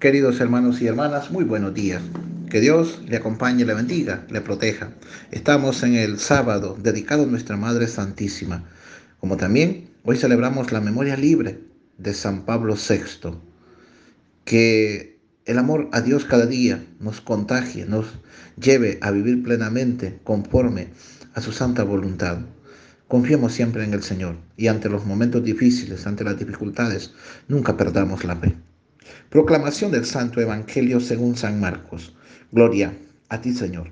Queridos hermanos y hermanas, muy buenos días. Que Dios le acompañe, le bendiga, le proteja. Estamos en el sábado dedicado a nuestra Madre Santísima, como también hoy celebramos la memoria libre de San Pablo VI. Que el amor a Dios cada día nos contagie, nos lleve a vivir plenamente conforme a su santa voluntad. Confiemos siempre en el Señor y ante los momentos difíciles, ante las dificultades, nunca perdamos la fe. Proclamación del Santo Evangelio según San Marcos. Gloria a ti, Señor.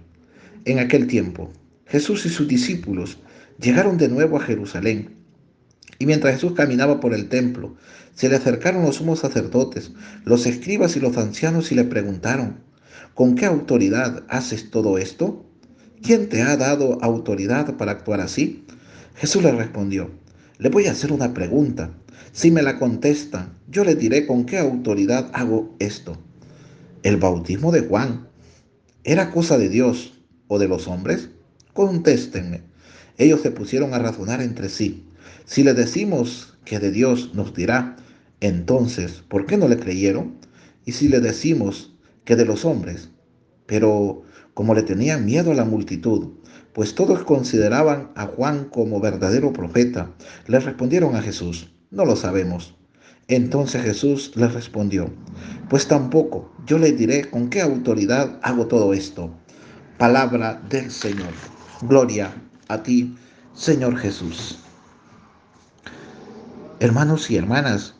En aquel tiempo, Jesús y sus discípulos llegaron de nuevo a Jerusalén. Y mientras Jesús caminaba por el templo, se le acercaron los sumos sacerdotes, los escribas y los ancianos y le preguntaron, ¿con qué autoridad haces todo esto? ¿Quién te ha dado autoridad para actuar así? Jesús le respondió, le voy a hacer una pregunta. Si me la contestan, yo le diré con qué autoridad hago esto. ¿El bautismo de Juan era cosa de Dios o de los hombres? Contéstenme. Ellos se pusieron a razonar entre sí. Si le decimos que de Dios nos dirá, entonces, ¿por qué no le creyeron? Y si le decimos que de los hombres, pero como le tenían miedo a la multitud, pues todos consideraban a Juan como verdadero profeta, le respondieron a Jesús, no lo sabemos. Entonces Jesús les respondió, pues tampoco yo le diré con qué autoridad hago todo esto. Palabra del Señor. Gloria a ti, Señor Jesús. Hermanos y hermanas,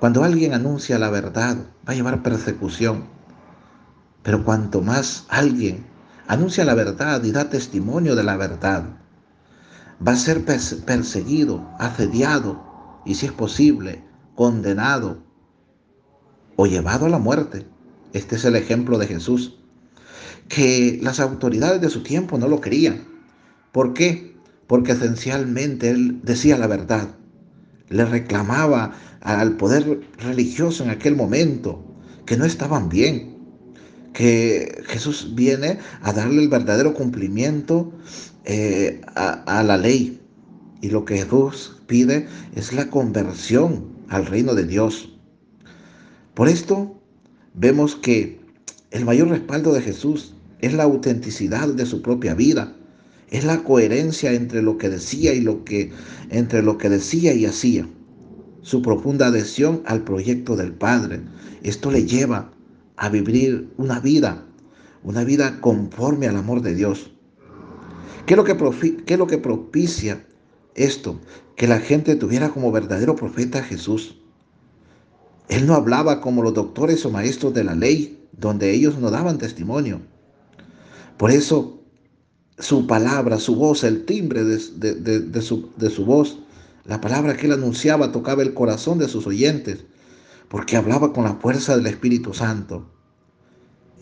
cuando alguien anuncia la verdad, va a llevar persecución. Pero cuanto más alguien anuncia la verdad y da testimonio de la verdad, va a ser perseguido, asediado y si es posible, condenado o llevado a la muerte. Este es el ejemplo de Jesús, que las autoridades de su tiempo no lo querían. ¿Por qué? Porque esencialmente él decía la verdad, le reclamaba al poder religioso en aquel momento que no estaban bien, que Jesús viene a darle el verdadero cumplimiento eh, a la ley, y lo que Jesús pide es la conversión al reino de Dios. Por esto vemos que el mayor respaldo de Jesús es la autenticidad de su propia vida, es la coherencia entre lo que decía y lo que entre lo que decía y hacía. Su profunda adhesión al proyecto del Padre. Esto le lleva a vivir una vida, una vida conforme al amor de Dios. ¿Qué es lo que, qué es lo que propicia esto, que la gente tuviera como verdadero profeta a Jesús. Él no hablaba como los doctores o maestros de la ley, donde ellos no daban testimonio. Por eso su palabra, su voz, el timbre de, su, de, su, voz, la palabra que él anunciaba tocaba el corazón de sus oyentes, porque hablaba con la fuerza del Espíritu Santo.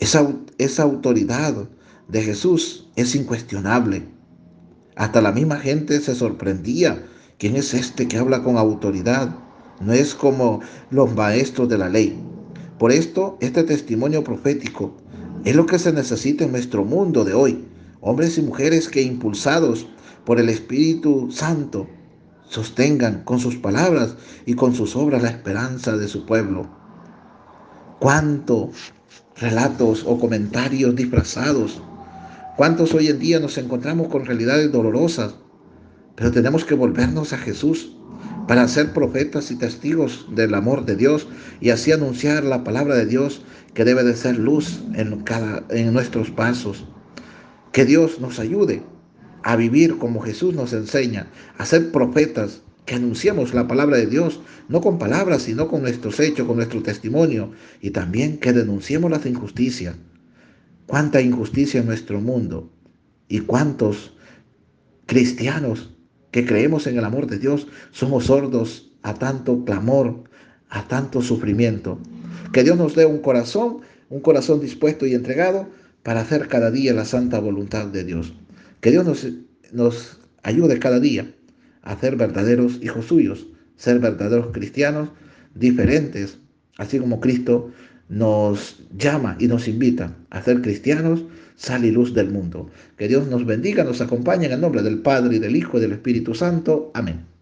Esa, esa autoridad de Jesús es incuestionable. Hasta la misma gente se sorprendía. ¿Quién es este que habla con autoridad? No es como los maestros de la ley. Por esto, este testimonio profético es lo que se necesita en nuestro mundo de hoy. Hombres y mujeres que impulsados por el Espíritu Santo sostengan con sus palabras y con sus obras la esperanza de su pueblo. ¿Cuántos relatos o comentarios disfrazados ¿Cuántos hoy en día nos encontramos con realidades dolorosas? Pero tenemos que volvernos a Jesús para ser profetas y testigos del amor de Dios y así anunciar la palabra de Dios que debe de ser luz en, cada, en nuestros pasos. Que Dios nos ayude a vivir como Jesús nos enseña, a ser profetas que anunciemos la palabra de Dios, no con palabras, sino con nuestros hechos, con nuestro testimonio, y también que denunciemos las injusticias, cuánta injusticia en nuestro mundo y cuántos cristianos que creemos en el amor de Dios somos sordos a tanto clamor, a tanto sufrimiento. Que Dios nos dé un corazón, un corazón dispuesto y entregado para hacer cada día la santa voluntad de Dios. Que Dios nos, nos ayude cada día a ser verdaderos hijos suyos, ser verdaderos cristianos diferentes, así como Cristo nos llama y nos invita a ser cristianos, sal y luz del mundo. Que Dios nos bendiga, nos acompañe en el nombre del Padre y del Hijo y del Espíritu Santo. Amén.